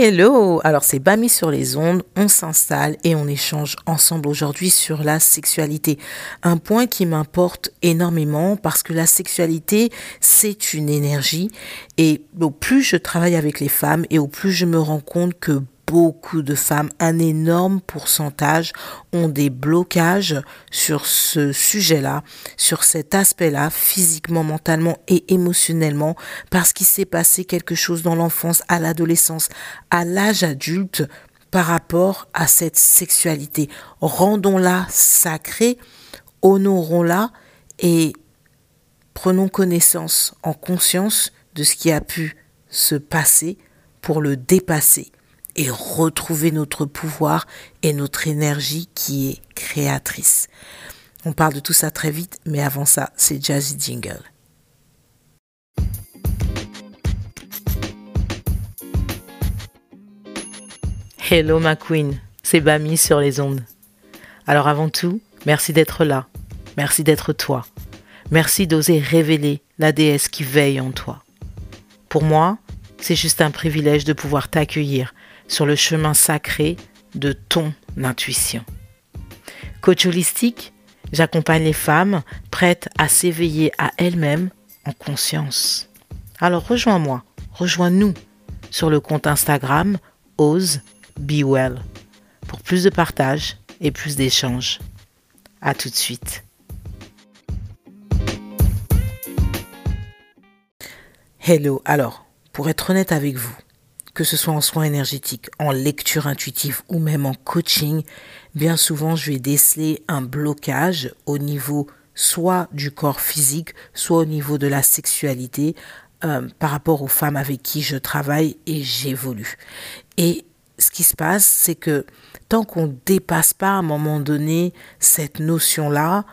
Hello, alors c'est Bami sur les ondes, on s'installe et on échange ensemble aujourd'hui sur la sexualité. Un point qui m'importe énormément parce que la sexualité, c'est une énergie. Et au plus je travaille avec les femmes et au plus je me rends compte que beaucoup de femmes, un énorme pourcentage, ont des blocages sur ce sujet-là, sur cet aspect-là, physiquement, mentalement et émotionnellement, parce qu'il s'est passé quelque chose dans l'enfance, à l'adolescence, à l'âge adulte, par rapport à cette sexualité. Rendons-la sacrée, honorons-la et prenons connaissance en conscience de ce qui a pu se passer pour le dépasser et retrouver notre pouvoir et notre énergie qui est créatrice. On parle de tout ça très vite, mais avant ça, c'est Jazzy Jingle. Hello ma queen, c'est Bami sur les ondes. Alors avant tout, merci d'être là, merci d'être toi, merci d'oser révéler la déesse qui veille en toi. Pour moi, c'est juste un privilège de pouvoir t'accueillir sur le chemin sacré de ton intuition. Coach holistique, j'accompagne les femmes prêtes à s'éveiller à elles-mêmes en conscience. Alors rejoins-moi, rejoins-nous sur le compte Instagram Ose Be pour plus de partage et plus d'échanges. À tout de suite. Hello, alors, pour être honnête avec vous, que ce soit en soins énergétiques, en lecture intuitive ou même en coaching, bien souvent je vais déceler un blocage au niveau soit du corps physique, soit au niveau de la sexualité euh, par rapport aux femmes avec qui je travaille et j'évolue. Et ce qui se passe, c'est que tant qu'on ne dépasse pas à un moment donné cette notion-là,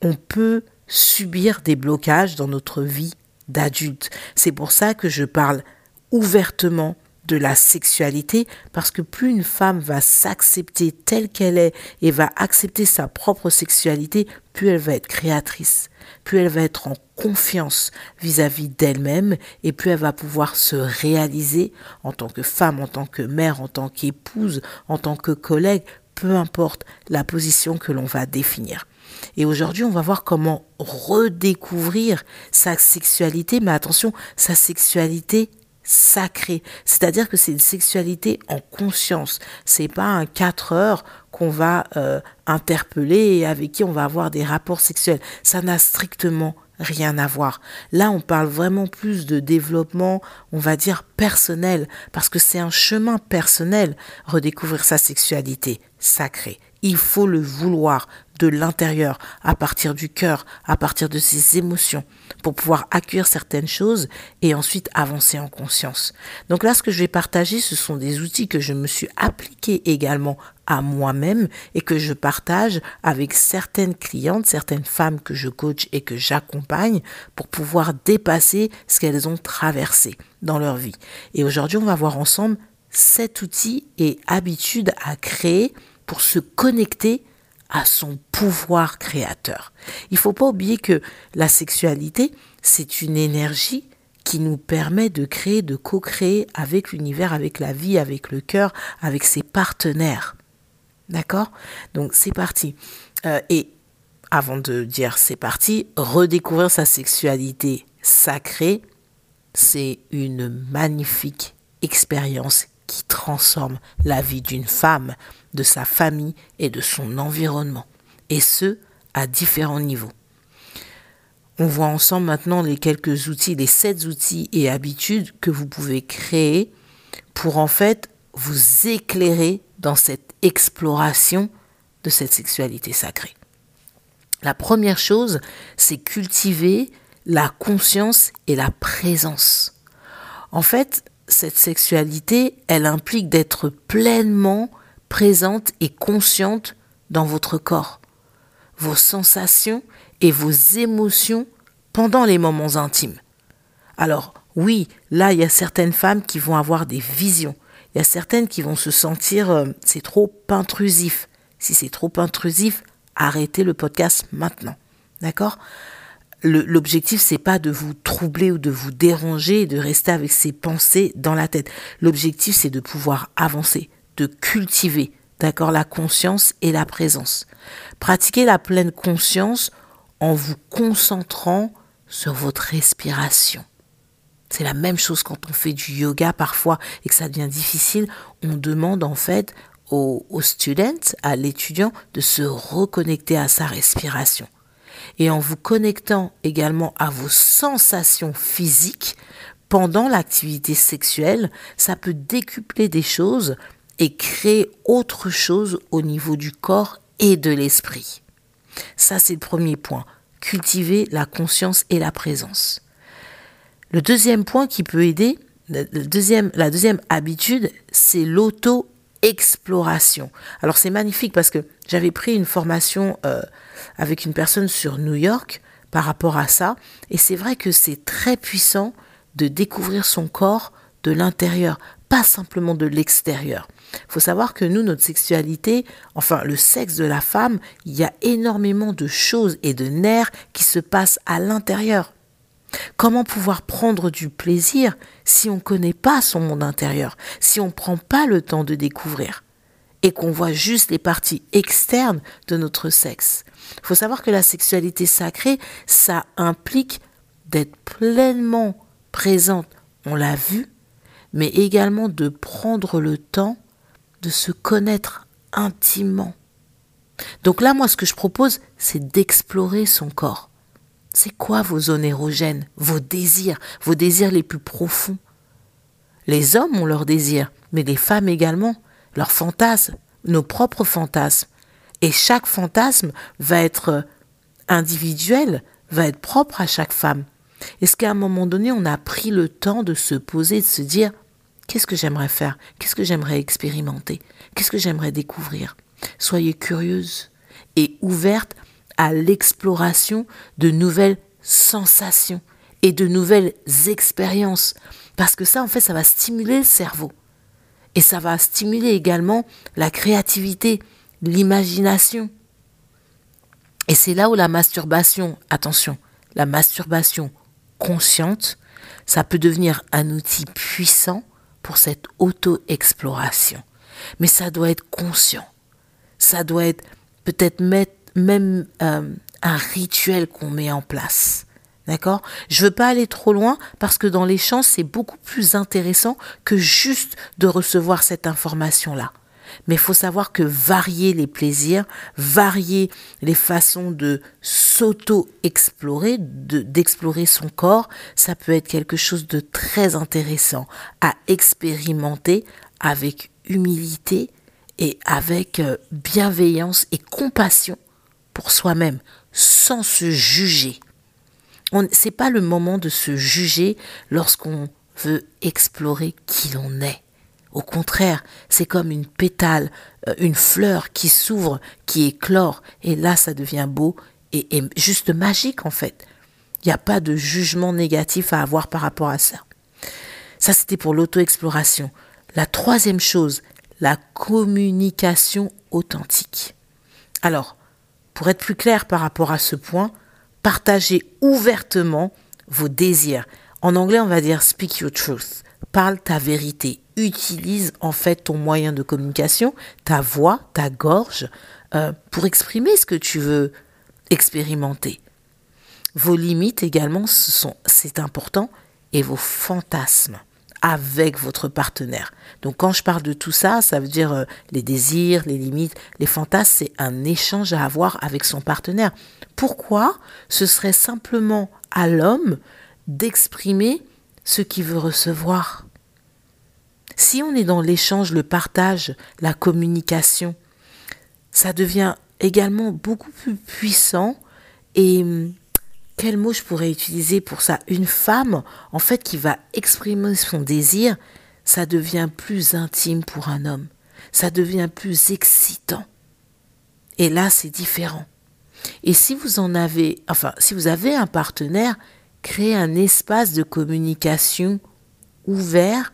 on peut subir des blocages dans notre vie d'adulte. C'est pour ça que je parle ouvertement de la sexualité parce que plus une femme va s'accepter telle qu'elle est et va accepter sa propre sexualité, plus elle va être créatrice, plus elle va être en confiance vis-à-vis d'elle-même et plus elle va pouvoir se réaliser en tant que femme, en tant que mère, en tant qu'épouse, en tant que collègue, peu importe la position que l'on va définir. Et aujourd'hui, on va voir comment redécouvrir sa sexualité, mais attention, sa sexualité sacré. C'est-à-dire que c'est une sexualité en conscience. C'est pas un 4 heures qu'on va euh, interpeller et avec qui on va avoir des rapports sexuels. Ça n'a strictement rien à voir. Là, on parle vraiment plus de développement, on va dire personnel, parce que c'est un chemin personnel, redécouvrir sa sexualité sacrée. Il faut le vouloir de l'intérieur, à partir du cœur, à partir de ses émotions, pour pouvoir accueillir certaines choses et ensuite avancer en conscience. Donc là, ce que je vais partager, ce sont des outils que je me suis appliqués également à moi-même et que je partage avec certaines clientes, certaines femmes que je coach et que j'accompagne pour pouvoir dépasser ce qu'elles ont traversé dans leur vie. Et aujourd'hui, on va voir ensemble sept outils et habitudes à créer pour se connecter à son pouvoir créateur. Il ne faut pas oublier que la sexualité, c'est une énergie qui nous permet de créer, de co-créer avec l'univers, avec la vie, avec le cœur, avec ses partenaires. D'accord? Donc c'est parti. Euh, et avant de dire c'est parti, redécouvrir sa sexualité sacrée, c'est une magnifique expérience qui transforme la vie d'une femme, de sa famille et de son environnement. Et ce, à différents niveaux. On voit ensemble maintenant les quelques outils, les sept outils et habitudes que vous pouvez créer pour en fait vous éclairer dans cette exploration de cette sexualité sacrée. La première chose, c'est cultiver la conscience et la présence. En fait, cette sexualité, elle implique d'être pleinement présente et consciente dans votre corps, vos sensations et vos émotions pendant les moments intimes. Alors oui, là, il y a certaines femmes qui vont avoir des visions. Il y a certaines qui vont se sentir euh, c'est trop intrusif. Si c'est trop intrusif, arrêtez le podcast maintenant. D'accord? L'objectif c'est pas de vous troubler ou de vous déranger et de rester avec ces pensées dans la tête. L'objectif c'est de pouvoir avancer, de cultiver, d'accord, la conscience et la présence. Pratiquez la pleine conscience en vous concentrant sur votre respiration. C'est la même chose quand on fait du yoga parfois et que ça devient difficile. On demande en fait au, au student, à l'étudiant, de se reconnecter à sa respiration et en vous connectant également à vos sensations physiques pendant l'activité sexuelle, ça peut décupler des choses et créer autre chose au niveau du corps et de l'esprit. Ça, c'est le premier point. Cultiver la conscience et la présence. Le deuxième point qui peut aider, la deuxième habitude, c'est l'auto-exploration. Alors c'est magnifique parce que j'avais pris une formation euh, avec une personne sur New York par rapport à ça. Et c'est vrai que c'est très puissant de découvrir son corps de l'intérieur, pas simplement de l'extérieur. Faut savoir que nous, notre sexualité, enfin le sexe de la femme, il y a énormément de choses et de nerfs qui se passent à l'intérieur. Comment pouvoir prendre du plaisir si on ne connaît pas son monde intérieur, si on ne prend pas le temps de découvrir et qu'on voit juste les parties externes de notre sexe? Il faut savoir que la sexualité sacrée, ça implique d'être pleinement présente, on l'a vu, mais également de prendre le temps de se connaître intimement. Donc là, moi, ce que je propose, c'est d'explorer son corps. C'est quoi vos zones érogènes, vos désirs, vos désirs les plus profonds? Les hommes ont leurs désirs, mais les femmes également, leurs fantasmes, nos propres fantasmes. Et chaque fantasme va être individuel, va être propre à chaque femme. Est-ce qu'à un moment donné, on a pris le temps de se poser, de se dire, qu'est-ce que j'aimerais faire? Qu'est-ce que j'aimerais expérimenter? Qu'est-ce que j'aimerais découvrir? Soyez curieuse et ouverte à l'exploration de nouvelles sensations et de nouvelles expériences. Parce que ça, en fait, ça va stimuler le cerveau. Et ça va stimuler également la créativité, l'imagination. Et c'est là où la masturbation, attention, la masturbation consciente, ça peut devenir un outil puissant pour cette auto-exploration. Mais ça doit être conscient. Ça doit être peut-être même euh, un rituel qu'on met en place. D'accord? Je veux pas aller trop loin parce que dans les champs, c'est beaucoup plus intéressant que juste de recevoir cette information-là. Mais il faut savoir que varier les plaisirs, varier les façons de s'auto-explorer, d'explorer son corps, ça peut être quelque chose de très intéressant à expérimenter avec humilité et avec euh, bienveillance et compassion pour soi-même, sans se juger. Ce n'est pas le moment de se juger lorsqu'on veut explorer qui l'on est. Au contraire, c'est comme une pétale, euh, une fleur qui s'ouvre, qui éclore, et là ça devient beau et, juste magique en fait. Il n'y a pas de jugement négatif à avoir par rapport à ça. Ça c'était pour l'auto-exploration. La troisième chose, la communication authentique. Alors, pour être plus clair par rapport à ce point, partagez ouvertement vos désirs. En anglais, on va dire speak your truth. Parle ta vérité utilise en fait ton moyen de communication, ta voix, ta gorge, euh, pour exprimer ce que tu veux expérimenter. Vos limites également, c'est important, et vos fantasmes avec votre partenaire. Donc quand je parle de tout ça, ça veut dire euh, les désirs, les limites, les fantasmes, c'est un échange à avoir avec son partenaire. Pourquoi ce serait simplement à l'homme d'exprimer ce qu'il veut recevoir? Si on est dans l'échange, le partage, la communication, ça devient également beaucoup plus puissant. Et hum, quel mot je pourrais utiliser pour ça? Une femme, en fait, qui va exprimer son désir, ça devient plus intime pour un homme. Ça devient plus excitant. Et là, c'est différent. Et si vous en avez, enfin, si vous avez un partenaire, créez un espace de communication ouvert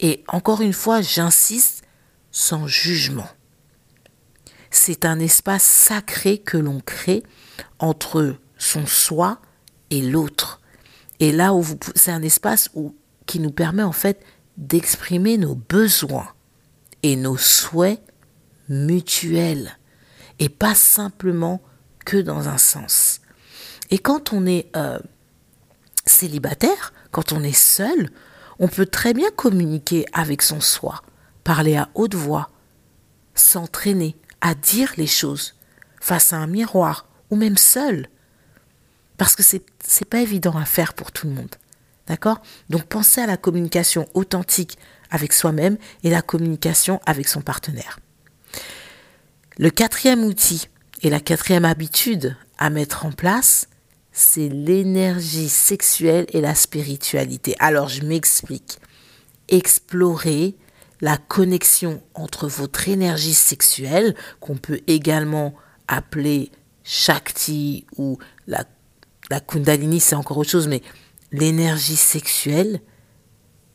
et encore une fois, j'insiste, sans jugement. C'est un espace sacré que l'on crée entre son soi et l'autre. Et là où c'est un espace où, qui nous permet en fait d'exprimer nos besoins et nos souhaits mutuels et pas simplement que dans un sens. Et quand on est euh, célibataire, quand on est seul, on peut très bien communiquer avec son soi, parler à haute voix, s'entraîner à dire les choses face à un miroir ou même seul. Parce que c'est n'est pas évident à faire pour tout le monde. D'accord? Donc pensez à la communication authentique avec soi-même et la communication avec son partenaire. Le quatrième outil et la quatrième habitude à mettre en place, c'est l'énergie sexuelle et la spiritualité. Alors je m'explique. Explorer la connexion entre votre énergie sexuelle, qu'on peut également appeler Shakti ou la, la Kundalini, c'est encore autre chose, mais l'énergie sexuelle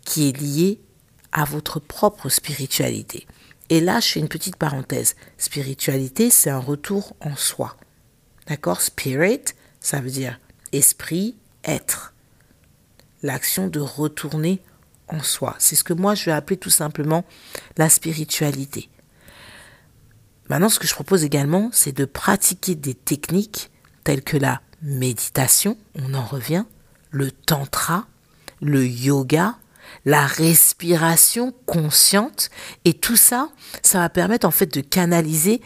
qui est liée à votre propre spiritualité. Et là, je fais une petite parenthèse. Spiritualité, c'est un retour en soi. D'accord? Spirit, ça veut dire esprit, être. L'action de retourner en soi. C'est ce que moi, je vais appeler tout simplement la spiritualité. Maintenant, ce que je propose également, c'est de pratiquer des techniques telles que la méditation, on en revient, le tantra, le yoga, la respiration consciente et tout ça, ça va permettre en fait de canaliser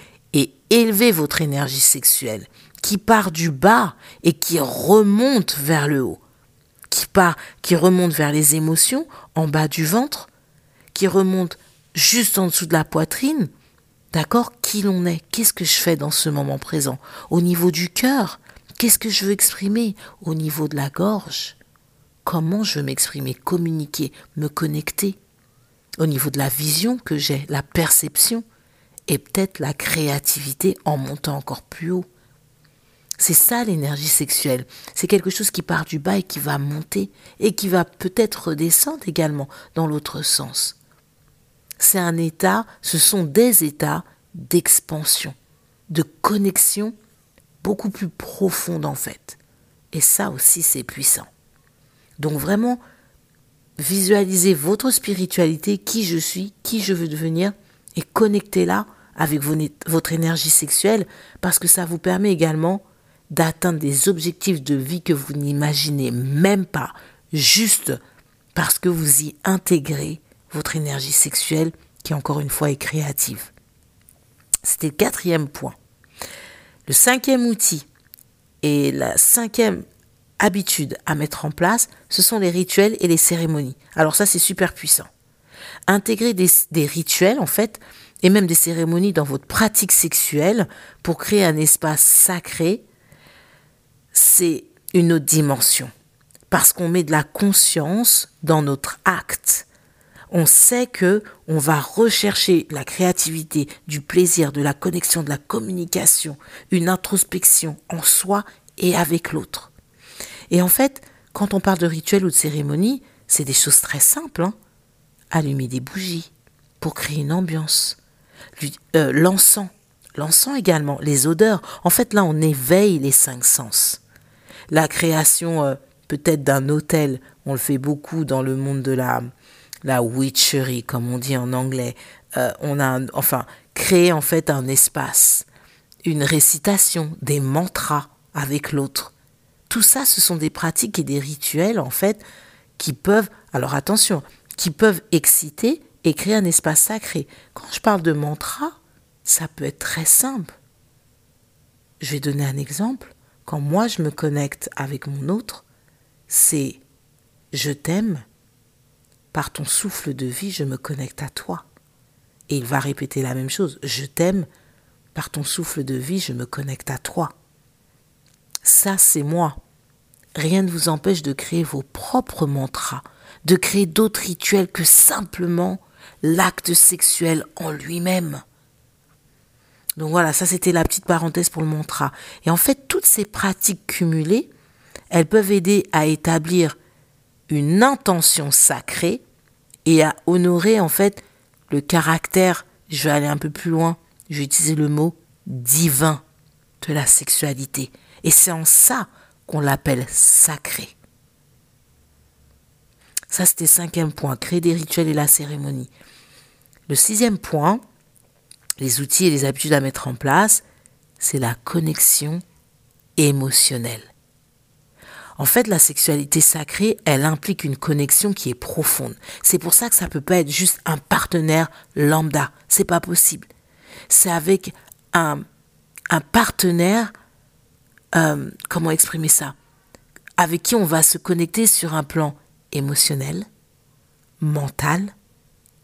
et élever votre énergie sexuelle qui part du bas et qui remonte vers le haut, qui part, qui remonte vers les émotions en bas du ventre, qui remonte juste en dessous de la poitrine. D'accord Qui l'on est. Qu'est-ce que je fais dans ce moment présent? Au niveau du cœur Qu'est-ce que je veux exprimer? Au niveau de la gorge. Comment je veux m'exprimer, communiquer, me connecter? Au niveau de la vision que j'ai, la perception et peut-être la créativité en montant encore plus haut. C'est ça l'énergie sexuelle. C'est quelque chose qui part du bas et qui va monter et qui va peut-être redescendre également dans l'autre sens. C'est un état, ce sont des états d'expansion, de connexion beaucoup plus profonde en fait. Et ça aussi c'est puissant. Donc vraiment, visualisez votre spiritualité, qui je suis, qui je veux devenir, et connectez-la avec votre énergie sexuelle, parce que ça vous permet également d'atteindre des objectifs de vie que vous n'imaginez même pas, juste parce que vous y intégrez votre énergie sexuelle, qui encore une fois est créative. C'était le quatrième point. Le cinquième outil et la cinquième habitude à mettre en place, ce sont les rituels et les cérémonies. Alors ça, c'est super puissant. Intégrer des, des, rituels, en fait, et même des cérémonies dans votre pratique sexuelle pour créer un espace sacré, c'est une autre dimension. Parce qu'on met de la conscience dans notre acte. On sait que on va rechercher la créativité, du plaisir, de la connexion, de la communication, une introspection en soi et avec l'autre. Et en fait, quand on parle de rituel ou de cérémonie, c'est des choses très simples. Hein. Allumer des bougies pour créer une ambiance. Euh, l'encens. L'encens également. Les odeurs. En fait, là, on éveille les cinq sens. La création euh, peut-être d'un hôtel. On le fait beaucoup dans le monde de la, la witchery, comme on dit en anglais. Euh, on a, enfin, créer en fait un espace. Une récitation, des mantras avec l'autre tout ça, ce sont des pratiques et des rituels, en fait, qui peuvent, alors attention, qui peuvent exciter et créer un espace sacré. Quand je parle de mantra, ça peut être très simple. Je vais donner un exemple. Quand moi je me connecte avec mon autre, c'est je t'aime. Par ton souffle de vie, je me connecte à toi. Et il va répéter la même chose. Je t'aime. Par ton souffle de vie, je me connecte à toi. Ça, c'est moi rien ne vous empêche de créer vos propres mantras, de créer d'autres rituels que simplement l'acte sexuel en lui-même. Donc voilà, ça c'était la petite parenthèse pour le mantra. Et en fait, toutes ces pratiques cumulées, elles peuvent aider à établir une intention sacrée et à honorer en fait le caractère, je vais aller un peu plus loin, je vais utiliser le mot divin de la sexualité. Et c'est en ça qu'on l'appelle sacré. Ça, c'était cinquième point, créer des rituels et la cérémonie. Le sixième point, les outils et les habitudes à mettre en place, c'est la connexion émotionnelle. En fait, la sexualité sacrée, elle implique une connexion qui est profonde. C'est pour ça que ça peut pas être juste un partenaire lambda. C'est pas possible. C'est avec un, un partenaire, euh, comment exprimer ça? Avec qui on va se connecter sur un plan émotionnel, mental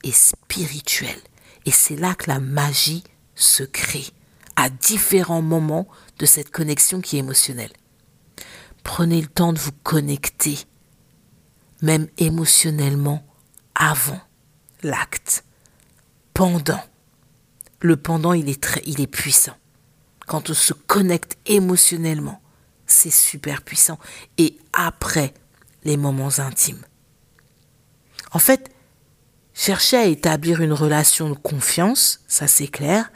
et spirituel. Et c'est là que la magie se crée, à différents moments de cette connexion qui est émotionnelle. Prenez le temps de vous connecter, même émotionnellement, avant l'acte, pendant. Le pendant, il est très, il est puissant. Quand on se connecte émotionnellement, c'est super puissant. Et après les moments intimes. En fait, cherchez à établir une relation de confiance, ça c'est clair,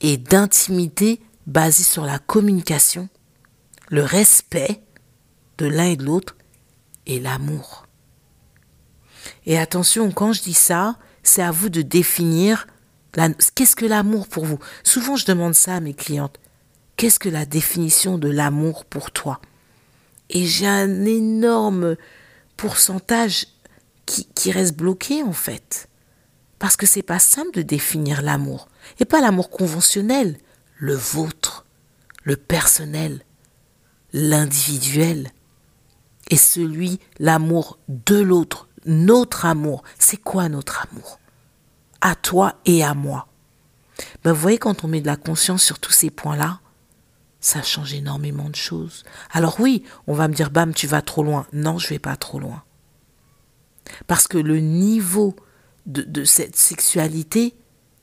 et d'intimité basée sur la communication, le respect de l'un et de l'autre et l'amour. Et attention, quand je dis ça, c'est à vous de définir qu'est-ce que l'amour pour vous? Souvent, je demande ça à mes clientes. Qu'est-ce que la définition de l'amour pour toi? Et j'ai un énorme pourcentage qui, reste bloqué en fait. Parce que c'est pas simple de définir l'amour. Et pas l'amour conventionnel, le vôtre, le personnel, l'individuel et celui, l'amour de l'autre, notre amour. C'est quoi notre amour? À toi et à moi. Ben, vous voyez, quand on met de la conscience sur tous ces points-là, ça change énormément de choses. Alors oui, on va me dire, bam, tu vas trop loin. Non, je vais pas trop loin. Parce que le niveau de, cette sexualité,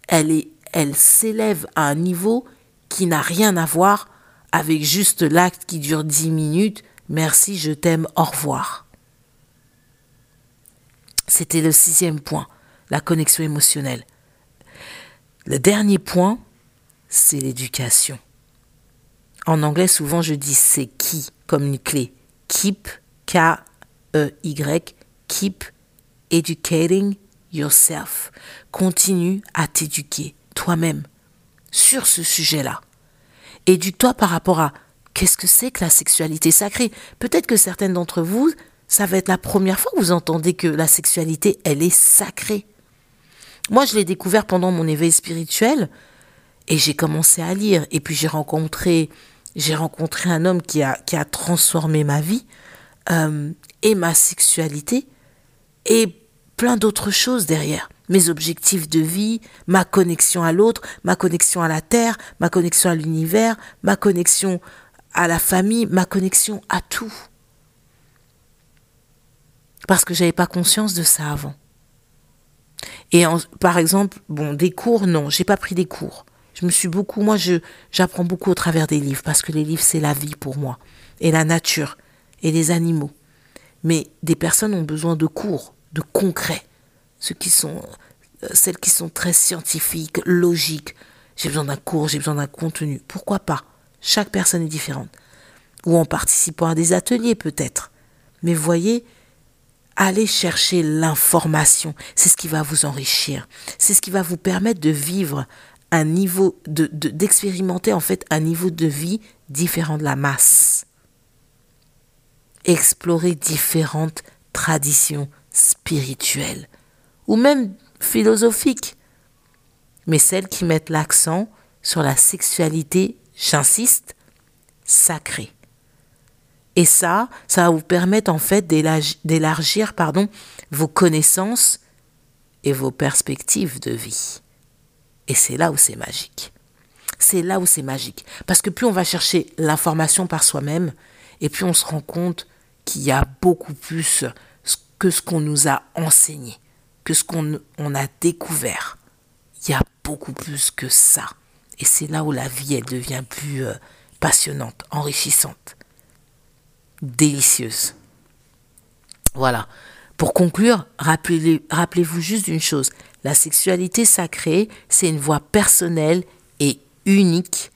elle est, elle s'élève à un niveau qui n'a rien à voir avec juste l'acte qui dure dix minutes Merci, je t'aime, au revoir. C'était le sixième point, la connexion émotionnelle. Le dernier point, c'est l'éducation. En anglais, souvent, je dis c'est qui comme une clé. Keep, K-E-Y, keep educating yourself. Continue à t'éduquer toi-même sur ce sujet-là. Éduque-toi par rapport à Qu'est-ce que c'est que la sexualité sacrée Peut-être que certaines d'entre vous, ça va être la première fois que vous entendez que la sexualité, elle est sacrée. Moi, je l'ai découvert pendant mon éveil spirituel et j'ai commencé à lire. Et puis j'ai rencontré, j'ai rencontré un homme qui a, qui a transformé ma vie euh, et ma sexualité et plein d'autres choses derrière. Mes objectifs de vie, ma connexion à l'autre, ma connexion à la terre, ma connexion à l'univers, ma connexion à la famille, ma connexion à tout. Parce que j'avais pas conscience de ça avant. Et par exemple, bon, des cours, non, j'ai pas pris des cours. Je me suis beaucoup, moi, j'apprends beaucoup au travers des livres parce que les livres, c'est la vie pour moi. Et la nature. Et les animaux. Mais des personnes ont besoin de cours, de concret. Ceux qui sont, euh, celles qui sont très scientifiques, logiques. J'ai besoin d'un cours, j'ai besoin d'un contenu. Pourquoi pas? Chaque personne est différente. Ou en participant à des ateliers peut-être. Mais voyez, allez chercher l'information. C'est ce qui va vous enrichir. C'est ce qui va vous permettre de vivre un niveau, de, d'expérimenter en fait un niveau de vie différent de la masse. Explorer différentes traditions spirituelles ou même philosophiques, mais celles qui mettent l'accent sur la sexualité j'insiste, sacré. Et ça, ça va vous permettre en fait d'élargir pardon, vos connaissances et vos perspectives de vie. Et c'est là où c'est magique. C'est là où c'est magique. Parce que plus on va chercher l'information par soi-même, et plus on se rend compte qu'il y a beaucoup plus que ce qu'on nous a enseigné, que ce qu'on on a découvert. Il y a beaucoup plus que ça. Et c'est là où la vie, elle devient plus euh, passionnante, enrichissante, délicieuse. Voilà. Pour conclure, rappelez-vous juste d'une chose. La sexualité sacrée, c'est une voie personnelle et unique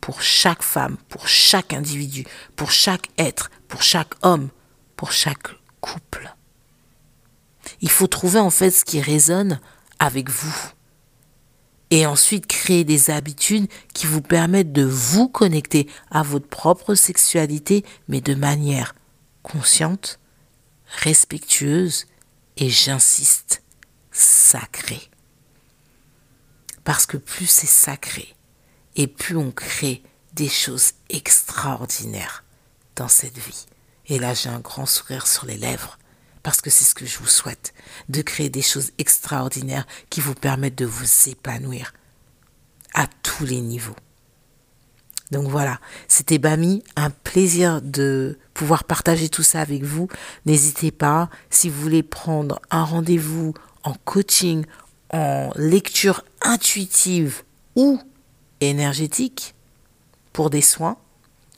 pour chaque femme, pour chaque individu, pour chaque être, pour chaque homme, pour chaque couple. Il faut trouver en fait ce qui résonne avec vous. Et ensuite créer des habitudes qui vous permettent de vous connecter à votre propre sexualité, mais de manière consciente, respectueuse et j'insiste, sacrée. Parce que plus c'est sacré, et plus on crée des choses extraordinaires dans cette vie. Et là, j'ai un grand sourire sur les lèvres parce que c'est ce que je vous souhaite, de créer des choses extraordinaires qui vous permettent de vous épanouir à tous les niveaux. Donc voilà, c'était Bami, un plaisir de pouvoir partager tout ça avec vous. N'hésitez pas, si vous voulez prendre un rendez-vous en coaching, en lecture intuitive ou énergétique pour des soins,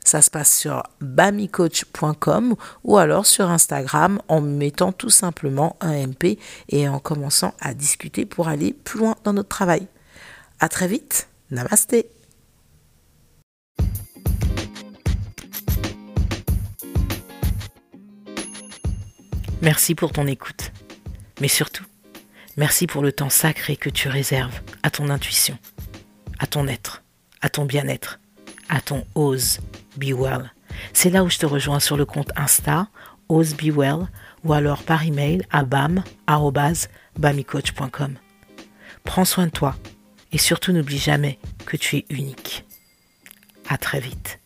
ça se passe sur bamicoach.com ou alors sur Instagram en mettant tout simplement un MP et en commençant à discuter pour aller plus loin dans notre travail. À très vite. Namasté. Merci pour ton écoute. Mais surtout, merci pour le temps sacré que tu réserves à ton intuition, à ton être, à ton bien-être, à ton ose be well. C'est là où je te rejoins sur le compte Insta, ose be well, ou alors par email à bam.bamicoach.com. Prends soin de toi et surtout n'oublie jamais que tu es unique. À très vite.